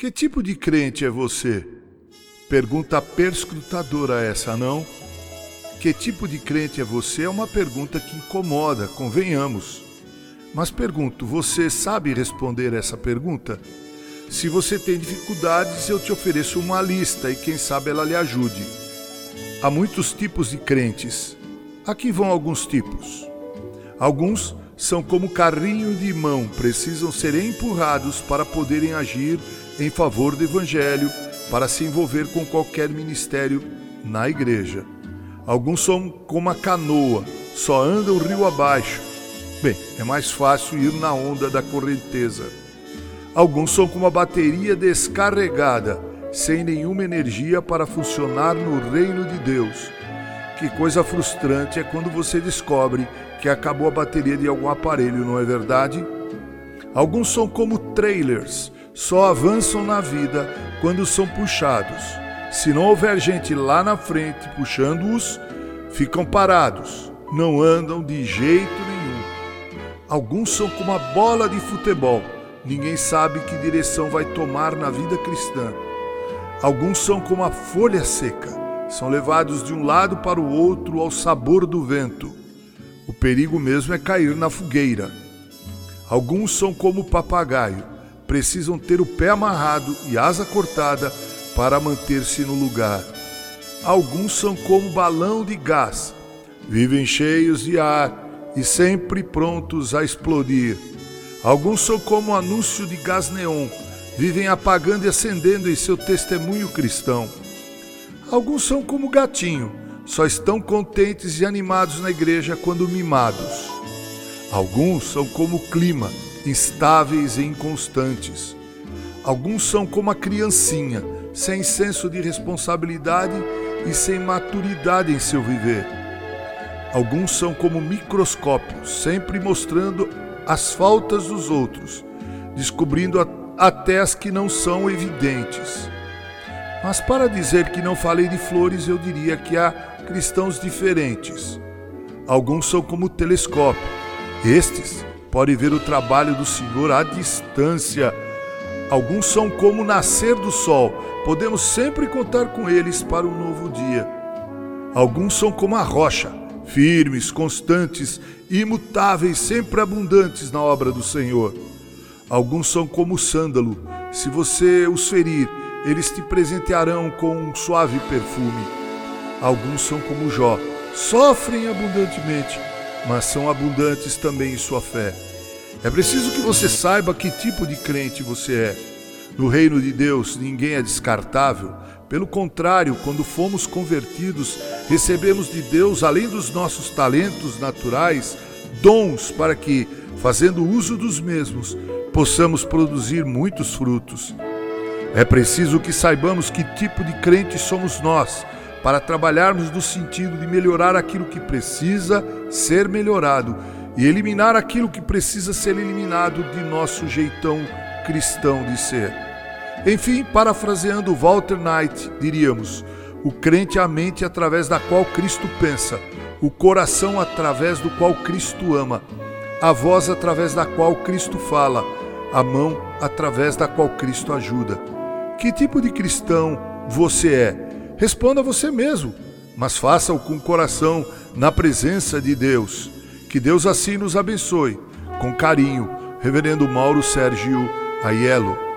Que tipo de crente é você? Pergunta perscrutadora essa, não? Que tipo de crente é você é uma pergunta que incomoda, convenhamos. Mas pergunto, você sabe responder essa pergunta? Se você tem dificuldades, eu te ofereço uma lista e quem sabe ela lhe ajude. Há muitos tipos de crentes. Aqui vão alguns tipos. Alguns são como carrinho de mão, precisam ser empurrados para poderem agir em favor do Evangelho, para se envolver com qualquer ministério na igreja. Alguns são como a canoa, só andam rio abaixo. Bem, é mais fácil ir na onda da correnteza. Alguns são como a bateria descarregada, sem nenhuma energia para funcionar no reino de Deus. Que coisa frustrante é quando você descobre que acabou a bateria de algum aparelho, não é verdade? Alguns são como trailers, só avançam na vida quando são puxados. Se não houver gente lá na frente puxando-os, ficam parados, não andam de jeito nenhum. Alguns são como a bola de futebol, ninguém sabe que direção vai tomar na vida cristã. Alguns são como a folha seca, são levados de um lado para o outro ao sabor do vento. O perigo mesmo é cair na fogueira. Alguns são como o papagaio, precisam ter o pé amarrado e asa cortada para manter-se no lugar. Alguns são como balão de gás, vivem cheios de ar e sempre prontos a explodir. Alguns são como anúncio de gás neon, vivem apagando e acendendo em seu testemunho cristão. Alguns são como gatinho, só estão contentes e animados na igreja quando mimados. Alguns são como o clima, instáveis e inconstantes. Alguns são como a criancinha, sem senso de responsabilidade e sem maturidade em seu viver. Alguns são como microscópios, sempre mostrando as faltas dos outros, descobrindo até as que não são evidentes. Mas para dizer que não falei de flores, eu diria que há cristãos diferentes. Alguns são como telescópio. Estes podem ver o trabalho do Senhor à distância. Alguns são como nascer do sol. Podemos sempre contar com eles para um novo dia. Alguns são como a rocha, firmes, constantes, imutáveis, sempre abundantes na obra do Senhor. Alguns são como o sândalo. Se você os ferir, eles te presentearão com um suave perfume. Alguns são como Jó, sofrem abundantemente, mas são abundantes também em sua fé. É preciso que você saiba que tipo de crente você é. No reino de Deus, ninguém é descartável. Pelo contrário, quando fomos convertidos, recebemos de Deus, além dos nossos talentos naturais, dons para que, fazendo uso dos mesmos, possamos produzir muitos frutos. É preciso que saibamos que tipo de crente somos nós para trabalharmos no sentido de melhorar aquilo que precisa ser melhorado e eliminar aquilo que precisa ser eliminado de nosso jeitão cristão de ser. Enfim, parafraseando Walter Knight, diríamos: o crente é a mente através da qual Cristo pensa, o coração através do qual Cristo ama, a voz através da qual Cristo fala, a mão através da qual Cristo ajuda. Que tipo de cristão você é? Responda você mesmo, mas faça-o com o coração na presença de Deus. Que Deus assim nos abençoe. Com carinho, Reverendo Mauro Sérgio Aiello.